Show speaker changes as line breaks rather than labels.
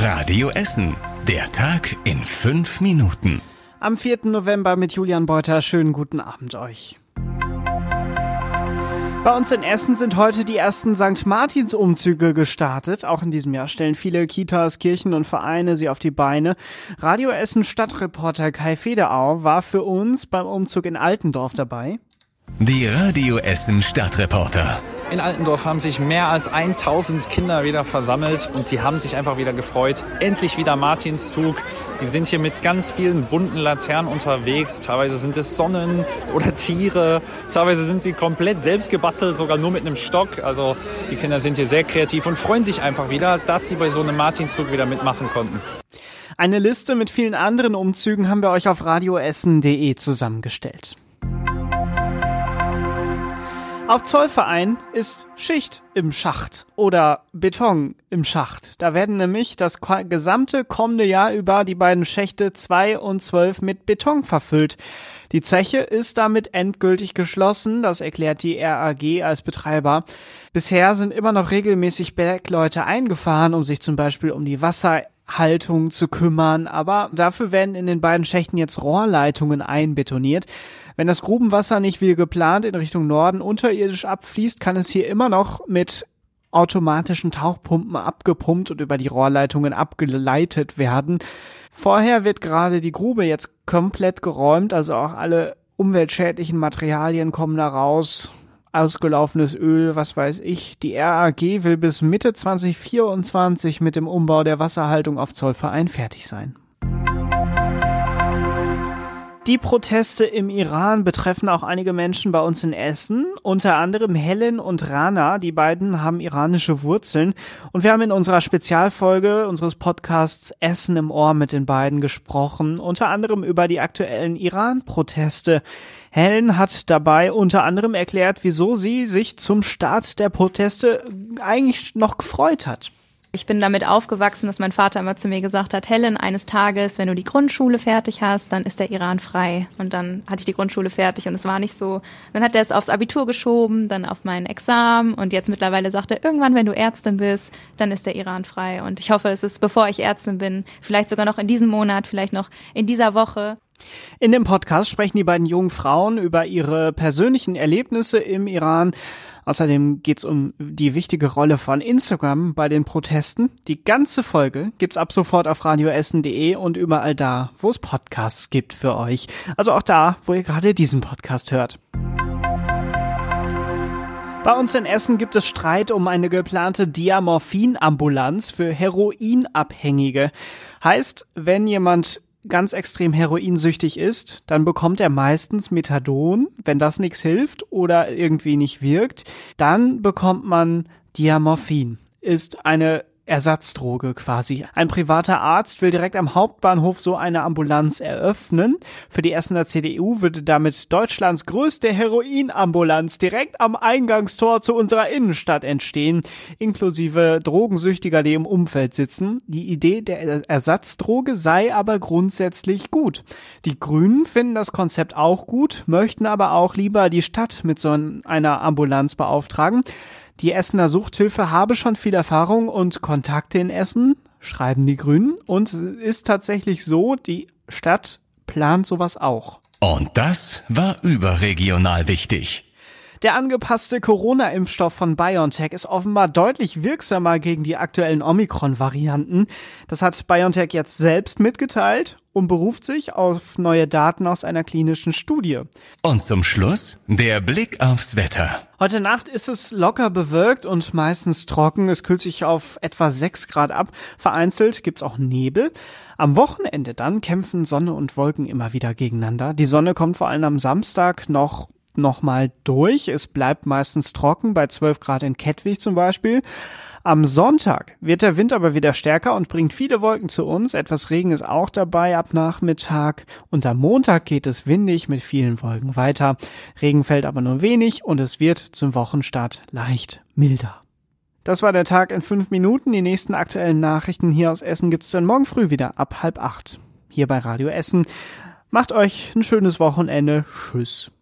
Radio Essen. Der Tag in fünf Minuten.
Am 4. November mit Julian Beuter. Schönen guten Abend euch. Bei uns in Essen sind heute die ersten St. Martins Umzüge gestartet. Auch in diesem Jahr stellen viele Kitas, Kirchen und Vereine sie auf die Beine. Radio Essen Stadtreporter Kai Federau war für uns beim Umzug in Altendorf dabei.
Die Radio Essen Stadtreporter.
In Altendorf haben sich mehr als 1000 Kinder wieder versammelt und die haben sich einfach wieder gefreut. Endlich wieder Martinszug. Die sind hier mit ganz vielen bunten Laternen unterwegs. Teilweise sind es Sonnen oder Tiere. Teilweise sind sie komplett selbst gebastelt, sogar nur mit einem Stock. Also die Kinder sind hier sehr kreativ und freuen sich einfach wieder, dass sie bei so einem Martinszug wieder mitmachen konnten.
Eine Liste mit vielen anderen Umzügen haben wir euch auf radioessen.de zusammengestellt. Auf Zollverein ist Schicht im Schacht oder Beton im Schacht. Da werden nämlich das gesamte kommende Jahr über die beiden Schächte 2 und 12 mit Beton verfüllt. Die Zeche ist damit endgültig geschlossen, das erklärt die RAG als Betreiber. Bisher sind immer noch regelmäßig Bergleute eingefahren, um sich zum Beispiel um die Wasserhaltung zu kümmern, aber dafür werden in den beiden Schächten jetzt Rohrleitungen einbetoniert. Wenn das Grubenwasser nicht wie geplant in Richtung Norden unterirdisch abfließt, kann es hier immer noch mit automatischen Tauchpumpen abgepumpt und über die Rohrleitungen abgeleitet werden. Vorher wird gerade die Grube jetzt komplett geräumt, also auch alle umweltschädlichen Materialien kommen da raus. Ausgelaufenes Öl, was weiß ich. Die RAG will bis Mitte 2024 mit dem Umbau der Wasserhaltung auf Zollverein fertig sein. Die Proteste im Iran betreffen auch einige Menschen bei uns in Essen, unter anderem Helen und Rana. Die beiden haben iranische Wurzeln und wir haben in unserer Spezialfolge unseres Podcasts Essen im Ohr mit den beiden gesprochen, unter anderem über die aktuellen Iran-Proteste. Helen hat dabei unter anderem erklärt, wieso sie sich zum Start der Proteste eigentlich noch gefreut hat.
Ich bin damit aufgewachsen, dass mein Vater immer zu mir gesagt hat, Helen, eines Tages, wenn du die Grundschule fertig hast, dann ist der Iran frei. Und dann hatte ich die Grundschule fertig und es war nicht so. Dann hat er es aufs Abitur geschoben, dann auf mein Examen und jetzt mittlerweile sagt er, irgendwann, wenn du Ärztin bist, dann ist der Iran frei. Und ich hoffe, es ist, bevor ich Ärztin bin, vielleicht sogar noch in diesem Monat, vielleicht noch in dieser Woche.
In dem Podcast sprechen die beiden jungen Frauen über ihre persönlichen Erlebnisse im Iran, Außerdem geht es um die wichtige Rolle von Instagram bei den Protesten. Die ganze Folge gibt's ab sofort auf radioessen.de und überall da, wo es Podcasts gibt für euch. Also auch da, wo ihr gerade diesen Podcast hört. Bei uns in Essen gibt es Streit um eine geplante Diamorphin-Ambulanz für Heroinabhängige. Heißt, wenn jemand ganz extrem heroinsüchtig ist, dann bekommt er meistens Methadon. Wenn das nichts hilft oder irgendwie nicht wirkt, dann bekommt man Diamorphin. Ist eine Ersatzdroge quasi. Ein privater Arzt will direkt am Hauptbahnhof so eine Ambulanz eröffnen. Für die Essener CDU würde damit Deutschlands größte Heroinambulanz direkt am Eingangstor zu unserer Innenstadt entstehen, inklusive Drogensüchtiger, die im Umfeld sitzen. Die Idee der Ersatzdroge sei aber grundsätzlich gut. Die Grünen finden das Konzept auch gut, möchten aber auch lieber die Stadt mit so einer Ambulanz beauftragen. Die Essener Suchthilfe habe schon viel Erfahrung und Kontakte in Essen, schreiben die Grünen. Und ist tatsächlich so, die Stadt plant sowas auch.
Und das war überregional wichtig.
Der angepasste Corona-Impfstoff von BioNTech ist offenbar deutlich wirksamer gegen die aktuellen Omikron-Varianten. Das hat BioNTech jetzt selbst mitgeteilt und beruft sich auf neue Daten aus einer klinischen Studie.
Und zum Schluss der Blick aufs Wetter.
Heute Nacht ist es locker bewölkt und meistens trocken. Es kühlt sich auf etwa 6 Grad ab. Vereinzelt gibt's auch Nebel. Am Wochenende dann kämpfen Sonne und Wolken immer wieder gegeneinander. Die Sonne kommt vor allem am Samstag noch nochmal durch. Es bleibt meistens trocken, bei 12 Grad in Kettwig zum Beispiel. Am Sonntag wird der Wind aber wieder stärker und bringt viele Wolken zu uns. Etwas Regen ist auch dabei ab Nachmittag. Und am Montag geht es windig mit vielen Wolken weiter. Regen fällt aber nur wenig und es wird zum Wochenstart leicht milder. Das war der Tag in fünf Minuten. Die nächsten aktuellen Nachrichten hier aus Essen gibt es dann morgen früh wieder ab halb acht. Hier bei Radio Essen. Macht euch ein schönes Wochenende. Tschüss.